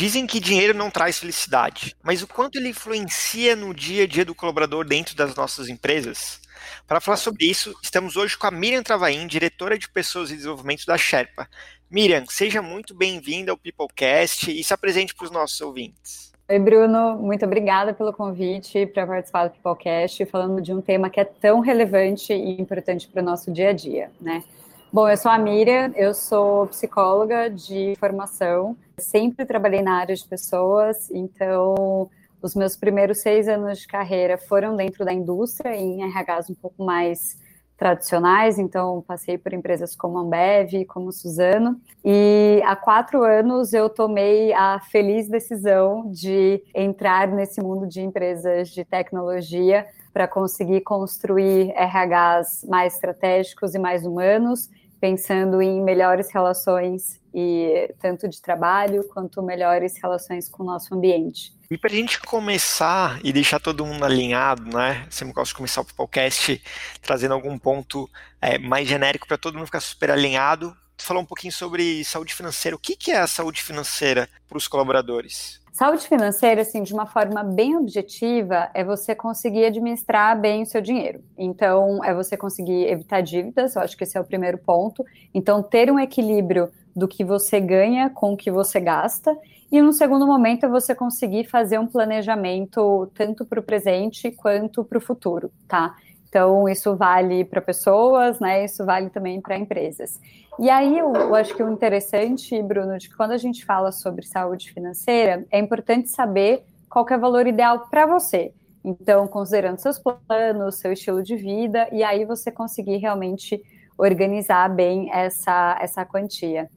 Dizem que dinheiro não traz felicidade, mas o quanto ele influencia no dia a dia do colaborador dentro das nossas empresas? Para falar sobre isso, estamos hoje com a Miriam Travaim, diretora de Pessoas e Desenvolvimento da Sherpa. Miriam, seja muito bem-vinda ao Peoplecast e se apresente para os nossos ouvintes. Oi, Bruno, muito obrigada pelo convite para participar do Peoplecast, falando de um tema que é tão relevante e importante para o nosso dia a dia, né? Bom, eu sou a Miriam, eu sou psicóloga de formação, sempre trabalhei na área de pessoas, então os meus primeiros seis anos de carreira foram dentro da indústria, em RHs um pouco mais tradicionais, então passei por empresas como Ambev, como Suzano, e há quatro anos eu tomei a feliz decisão de entrar nesse mundo de empresas de tecnologia para conseguir construir RHs mais estratégicos e mais humanos pensando em melhores relações e tanto de trabalho quanto melhores relações com o nosso ambiente. E para a gente começar e deixar todo mundo alinhado, né? Sempre gosto de começar o podcast trazendo algum ponto é, mais genérico para todo mundo ficar super alinhado. Falar um pouquinho sobre saúde financeira. O que, que é a saúde financeira para os colaboradores? Saúde financeira, assim, de uma forma bem objetiva, é você conseguir administrar bem o seu dinheiro. Então, é você conseguir evitar dívidas, eu acho que esse é o primeiro ponto. Então, ter um equilíbrio do que você ganha com o que você gasta. E no segundo momento é você conseguir fazer um planejamento tanto para o presente quanto para o futuro, tá? Então, isso vale para pessoas, né? Isso vale também para empresas. E aí, eu, eu, acho que o interessante, Bruno, de que quando a gente fala sobre saúde financeira, é importante saber qual é o valor ideal para você. Então, considerando seus planos, seu estilo de vida, e aí você conseguir realmente organizar bem essa, essa quantia.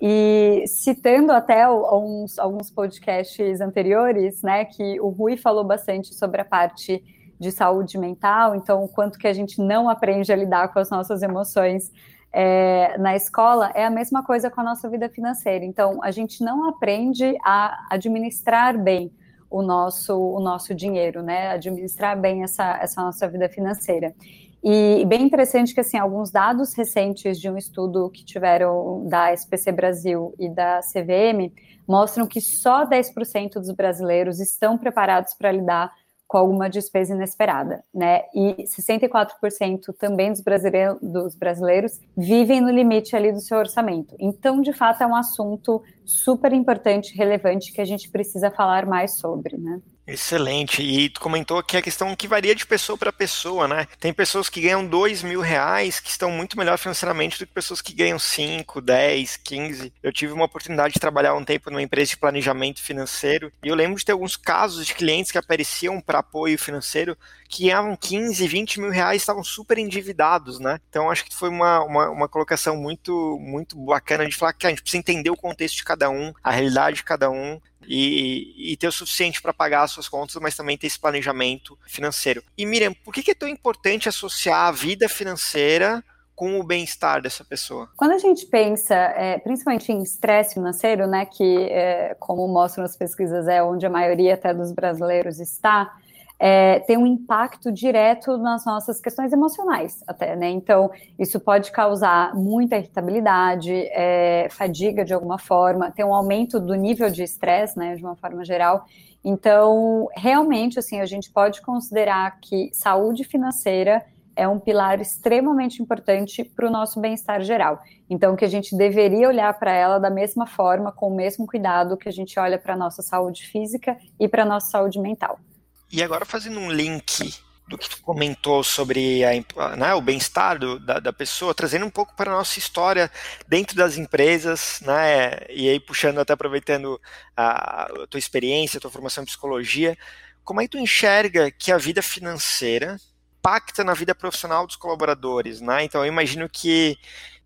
E citando até alguns, alguns podcasts anteriores, né, que o Rui falou bastante sobre a parte de saúde mental, então o quanto que a gente não aprende a lidar com as nossas emoções é, na escola, é a mesma coisa com a nossa vida financeira. Então, a gente não aprende a administrar bem o nosso, o nosso dinheiro, né? Administrar bem essa, essa nossa vida financeira. E bem interessante que, assim, alguns dados recentes de um estudo que tiveram da SPC Brasil e da CVM mostram que só 10% dos brasileiros estão preparados para lidar com alguma despesa inesperada, né? E 64% também dos brasileiros, dos brasileiros vivem no limite ali do seu orçamento. Então, de fato, é um assunto super importante, relevante que a gente precisa falar mais sobre, né? Excelente. E tu comentou aqui a questão que varia de pessoa para pessoa, né? Tem pessoas que ganham dois mil reais que estão muito melhor financeiramente do que pessoas que ganham 5, 10, 15. Eu tive uma oportunidade de trabalhar um tempo numa empresa de planejamento financeiro e eu lembro de ter alguns casos de clientes que apareciam para apoio financeiro que ganhavam 15, 20 mil reais estavam super endividados, né? Então acho que foi uma, uma, uma colocação muito, muito bacana de falar que a gente precisa entender o contexto de cada um, a realidade de cada um, e, e, ter o suficiente para pagar as suas contas, mas também ter esse planejamento financeiro. E Miriam, por que é tão importante associar a vida financeira com o bem-estar dessa pessoa? Quando a gente pensa, é, principalmente em estresse financeiro, né, que é, como mostram as pesquisas é onde a maioria até dos brasileiros está, é, tem um impacto direto nas nossas questões emocionais, até, né? Então, isso pode causar muita irritabilidade, é, fadiga de alguma forma, tem um aumento do nível de estresse, né, de uma forma geral. Então, realmente, assim, a gente pode considerar que saúde financeira é um pilar extremamente importante para o nosso bem-estar geral. Então, que a gente deveria olhar para ela da mesma forma, com o mesmo cuidado que a gente olha para a nossa saúde física e para a nossa saúde mental. E agora fazendo um link do que tu comentou sobre a, né, o bem-estar da, da, pessoa, trazendo um pouco para a nossa história dentro das empresas, né, e aí puxando até aproveitando a, a tua experiência, a tua formação em psicologia, como é que tu enxerga que a vida financeira impacta na vida profissional dos colaboradores, né? Então eu imagino que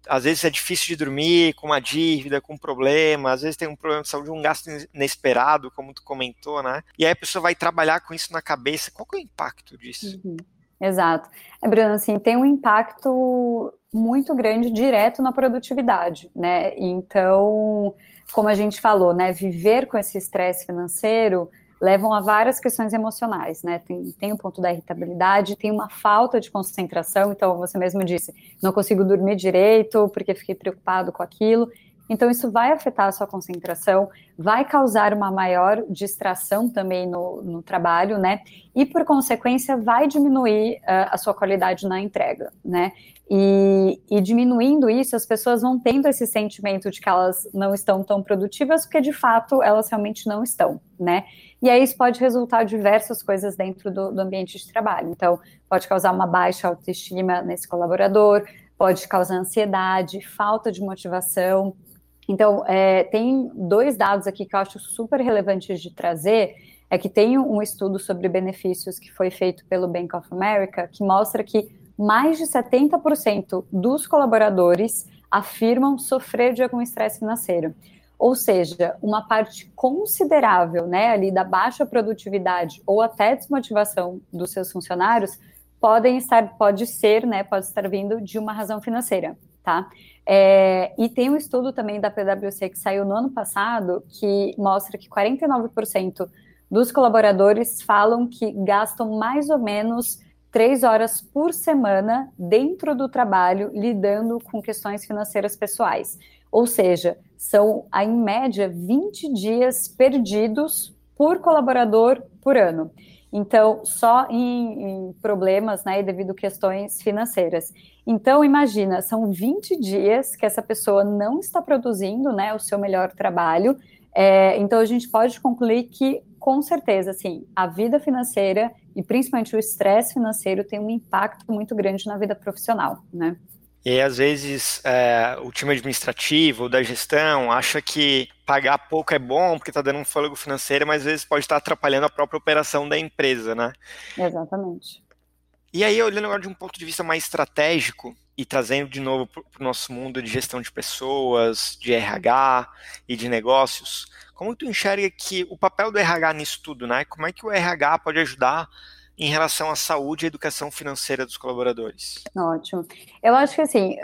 às vezes é difícil de dormir, com uma dívida, com um problema, às vezes tem um problema de saúde, um gasto inesperado, como tu comentou, né? E aí a pessoa vai trabalhar com isso na cabeça. Qual que é o impacto disso? Uhum. Exato. É, Bruno, assim, tem um impacto muito grande direto na produtividade, né? Então, como a gente falou, né, viver com esse estresse financeiro levam a várias questões emocionais, né? Tem, tem o ponto da irritabilidade, tem uma falta de concentração, então você mesmo disse, não consigo dormir direito porque fiquei preocupado com aquilo. Então, isso vai afetar a sua concentração, vai causar uma maior distração também no, no trabalho, né? E, por consequência, vai diminuir uh, a sua qualidade na entrega, né? E, e, diminuindo isso, as pessoas vão tendo esse sentimento de que elas não estão tão produtivas, porque de fato elas realmente não estão, né? E aí isso pode resultar diversas coisas dentro do, do ambiente de trabalho. Então, pode causar uma baixa autoestima nesse colaborador, pode causar ansiedade, falta de motivação, então, é, tem dois dados aqui que eu acho super relevantes de trazer. É que tem um estudo sobre benefícios que foi feito pelo Bank of America que mostra que mais de 70% dos colaboradores afirmam sofrer de algum estresse financeiro. Ou seja, uma parte considerável, né, ali da baixa produtividade ou até desmotivação dos seus funcionários podem estar, pode ser, né, pode estar vindo de uma razão financeira, tá? É, e tem um estudo também da PwC que saiu no ano passado que mostra que 49% dos colaboradores falam que gastam mais ou menos três horas por semana dentro do trabalho lidando com questões financeiras pessoais. Ou seja, são, em média, 20 dias perdidos por colaborador por ano. Então, só em, em problemas, né, devido a questões financeiras. Então, imagina, são 20 dias que essa pessoa não está produzindo, né, o seu melhor trabalho. É, então, a gente pode concluir que, com certeza, assim, a vida financeira e principalmente o estresse financeiro tem um impacto muito grande na vida profissional, né? E às vezes é, o time administrativo ou da gestão acha que pagar pouco é bom porque está dando um fôlego financeiro, mas às vezes pode estar atrapalhando a própria operação da empresa, né? Exatamente. E aí, olhando agora de um ponto de vista mais estratégico e trazendo de novo para o nosso mundo de gestão de pessoas, de RH e de negócios, como tu enxerga que o papel do RH nisso tudo, né? Como é que o RH pode ajudar em relação à saúde e educação financeira dos colaboradores? Ótimo. Eu acho que assim,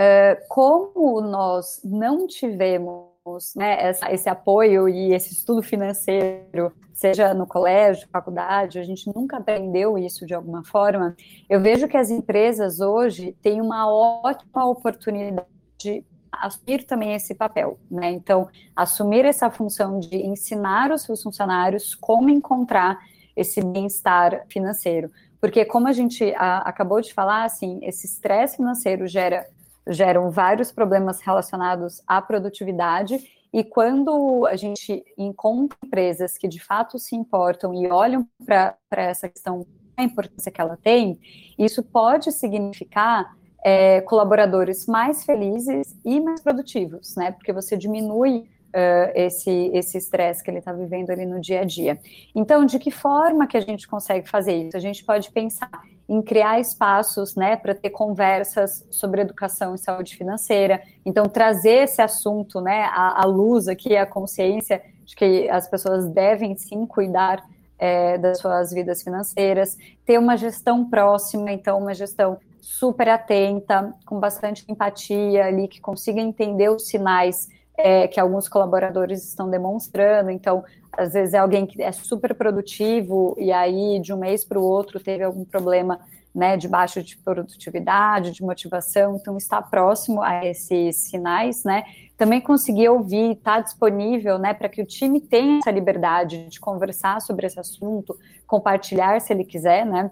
como nós não tivemos né, esse apoio e esse estudo financeiro, seja no colégio, faculdade, a gente nunca aprendeu isso de alguma forma. Eu vejo que as empresas hoje têm uma ótima oportunidade de assumir também esse papel, né? Então, assumir essa função de ensinar os seus funcionários como encontrar esse bem-estar financeiro. Porque, como a gente a, acabou de falar, assim, esse estresse financeiro gera geram vários problemas relacionados à produtividade. E quando a gente encontra empresas que de fato se importam e olham para essa questão, a importância que ela tem, isso pode significar é, colaboradores mais felizes e mais produtivos, né? Porque você diminui esse esse estresse que ele está vivendo ali no dia a dia. Então, de que forma que a gente consegue fazer isso? A gente pode pensar em criar espaços, né, para ter conversas sobre educação e saúde financeira. Então, trazer esse assunto, né, à, à luz aqui, a consciência de que as pessoas devem sim cuidar é, das suas vidas financeiras, ter uma gestão próxima, então uma gestão super atenta, com bastante empatia ali, que consiga entender os sinais é, que alguns colaboradores estão demonstrando. Então, às vezes é alguém que é super produtivo e aí de um mês para o outro teve algum problema né, de baixa de produtividade, de motivação, então está próximo a esses sinais, né? Também conseguir ouvir, estar tá disponível, né, para que o time tenha essa liberdade de conversar sobre esse assunto, compartilhar se ele quiser, né?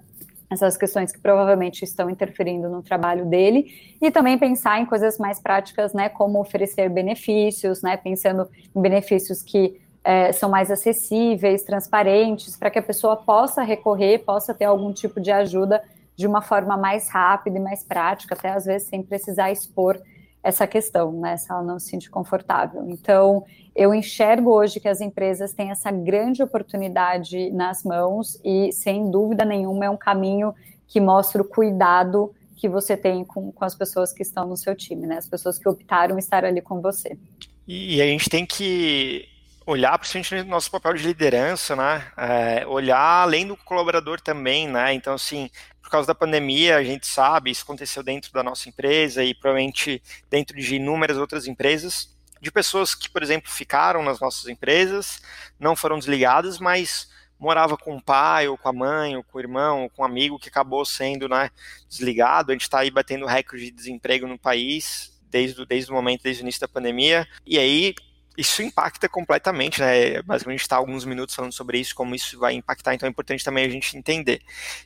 Essas questões que provavelmente estão interferindo no trabalho dele, e também pensar em coisas mais práticas, né, como oferecer benefícios, né, pensando em benefícios que é, são mais acessíveis, transparentes, para que a pessoa possa recorrer, possa ter algum tipo de ajuda de uma forma mais rápida e mais prática, até às vezes sem precisar expor essa questão, né, se ela não se sente confortável. Então, eu enxergo hoje que as empresas têm essa grande oportunidade nas mãos e, sem dúvida nenhuma, é um caminho que mostra o cuidado que você tem com, com as pessoas que estão no seu time, né, as pessoas que optaram estar ali com você. E a gente tem que olhar principalmente no nosso papel de liderança, né? É, olhar além do colaborador também, né? Então, assim, por causa da pandemia, a gente sabe, isso aconteceu dentro da nossa empresa e provavelmente dentro de inúmeras outras empresas, de pessoas que, por exemplo, ficaram nas nossas empresas, não foram desligadas, mas morava com o pai, ou com a mãe, ou com o irmão, ou com um amigo que acabou sendo né, desligado. A gente está aí batendo recorde de desemprego no país desde, desde o momento, desde o início da pandemia. E aí isso impacta completamente, né? Basicamente, está alguns minutos falando sobre isso, como isso vai impactar, então é importante também a gente entender.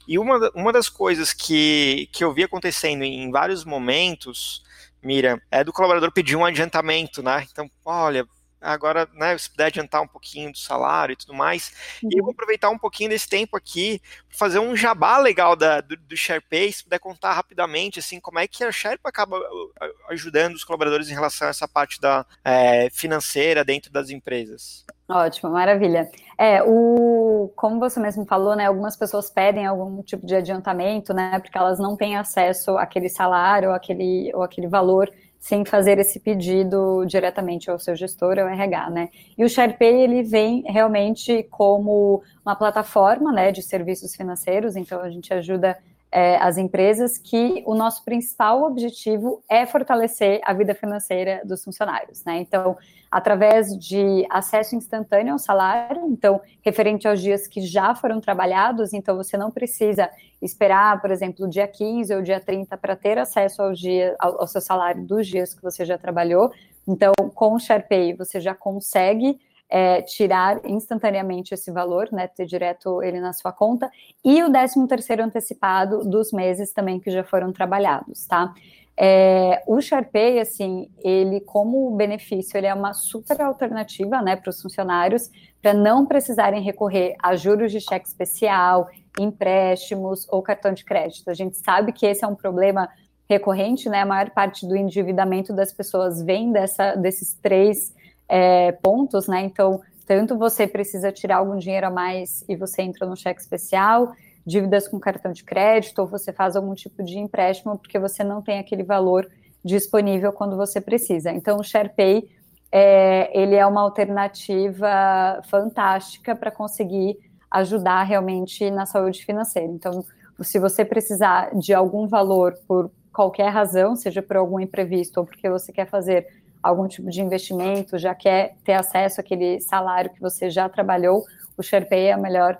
E uma, uma das coisas que, que eu vi acontecendo em vários momentos, Mira, é do colaborador pedir um adiantamento, né? Então, olha, agora, né, se puder adiantar um pouquinho do salário e tudo mais. Uhum. E eu vou aproveitar um pouquinho desse tempo aqui para fazer um jabá legal da, do, do SharePay, se puder contar rapidamente, assim, como é que a Sherpa acaba uh, ajudando os colaboradores em relação a essa parte da é, financeira dentro das empresas. Ótimo, maravilha. É, o, como você mesmo falou, né, algumas pessoas pedem algum tipo de adiantamento, né, porque elas não têm acesso àquele salário, àquele, ou aquele valor sem fazer esse pedido diretamente ao seu gestor, ao RH, né? E o SharePay, ele vem realmente como uma plataforma, né, de serviços financeiros, então a gente ajuda é, as empresas que o nosso principal objetivo é fortalecer a vida financeira dos funcionários, né? Então, através de acesso instantâneo ao salário, então, referente aos dias que já foram trabalhados, então você não precisa esperar, por exemplo, o dia 15 ou dia 30 para ter acesso ao, dia, ao, ao seu salário dos dias que você já trabalhou. Então, com o SharePay, você já consegue é, tirar instantaneamente esse valor, né, ter direto ele na sua conta, e o 13 terceiro antecipado dos meses também que já foram trabalhados, tá? É, o SharePay, assim, ele como benefício, ele é uma super alternativa, né, para os funcionários, para não precisarem recorrer a juros de cheque especial, empréstimos ou cartão de crédito. A gente sabe que esse é um problema recorrente, né, a maior parte do endividamento das pessoas vem dessa, desses três é, pontos, né, então, tanto você precisa tirar algum dinheiro a mais e você entra no cheque especial, dívidas com cartão de crédito ou você faz algum tipo de empréstimo porque você não tem aquele valor disponível quando você precisa. Então, o SharePay é, ele é uma alternativa fantástica para conseguir ajudar realmente na saúde financeira. Então, se você precisar de algum valor por qualquer razão, seja por algum imprevisto ou porque você quer fazer algum tipo de investimento, já quer ter acesso àquele salário que você já trabalhou, o SharePay é a melhor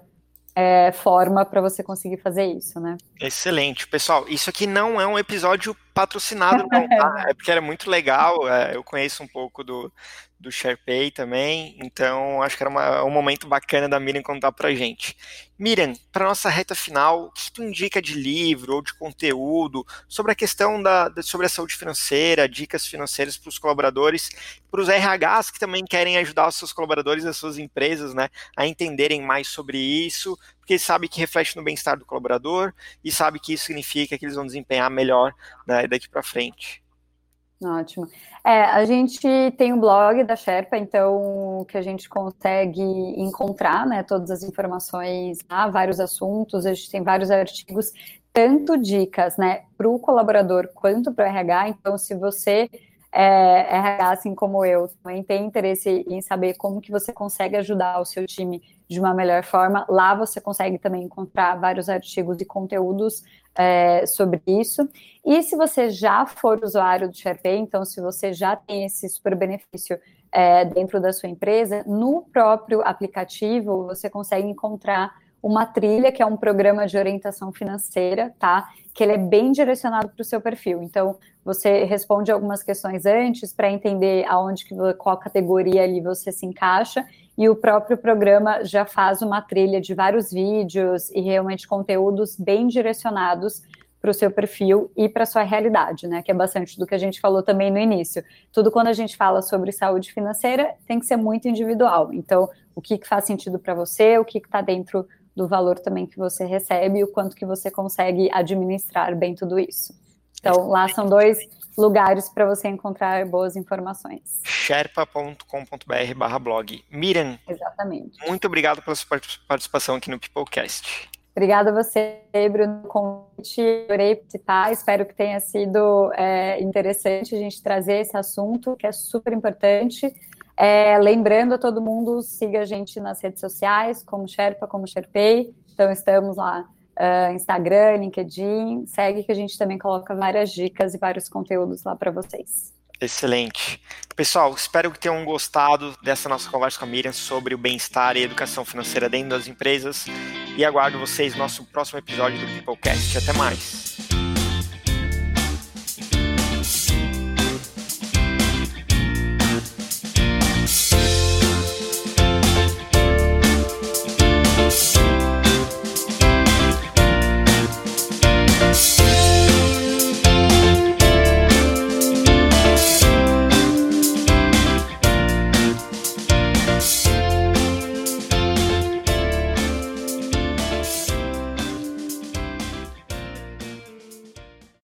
é, forma para você conseguir fazer isso, né? Excelente. Pessoal, isso aqui não é um episódio patrocinado, não, tá? É porque era muito legal, é, eu conheço um pouco do, do SharePay também, então acho que era uma, um momento bacana da Miriam contar pra gente. Miriam, para nossa reta final, o que tu indica de livro ou de conteúdo sobre a questão da, sobre a saúde financeira, dicas financeiras para os colaboradores, para os RHs que também querem ajudar os seus colaboradores, as suas empresas, né, a entenderem mais sobre isso, porque sabe que reflete no bem-estar do colaborador e sabe que isso significa que eles vão desempenhar melhor né, daqui para frente. Ótimo. É, a gente tem um blog da Sherpa, então que a gente consegue encontrar, né, todas as informações, lá, vários assuntos, a gente tem vários artigos, tanto dicas, né, para o colaborador quanto para o RH. Então, se você é, RH, assim como eu, também tem interesse em saber como que você consegue ajudar o seu time de uma melhor forma, lá você consegue também encontrar vários artigos e conteúdos é, sobre isso. E se você já for usuário do SharePay, então se você já tem esse super benefício é, dentro da sua empresa, no próprio aplicativo você consegue encontrar uma trilha, que é um programa de orientação financeira, tá? Que ele é bem direcionado para o seu perfil. Então, você responde algumas questões antes para entender aonde que qual categoria ali você se encaixa e o próprio programa já faz uma trilha de vários vídeos e realmente conteúdos bem direcionados para o seu perfil e para a sua realidade, né? Que é bastante do que a gente falou também no início. Tudo quando a gente fala sobre saúde financeira tem que ser muito individual. Então, o que, que faz sentido para você, o que está dentro do valor também que você recebe e o quanto que você consegue administrar bem tudo isso. Então, lá são dois lugares para você encontrar boas informações. sherpa.com.br barra blog. Miriam. Exatamente. Muito obrigado pela sua participação aqui no Peoplecast. Obrigada a você, Bruno, convite. Adorei participar. Espero que tenha sido é, interessante a gente trazer esse assunto, que é super importante. É, lembrando a todo mundo, siga a gente nas redes sociais, como Sherpa, como Sherpay. Então, estamos lá, uh, Instagram, LinkedIn. Segue que a gente também coloca várias dicas e vários conteúdos lá para vocês. Excelente. Pessoal, espero que tenham gostado dessa nossa conversa com a Miriam sobre o bem-estar e educação financeira dentro das empresas. E aguardo vocês no nosso próximo episódio do Peoplecast. Até mais.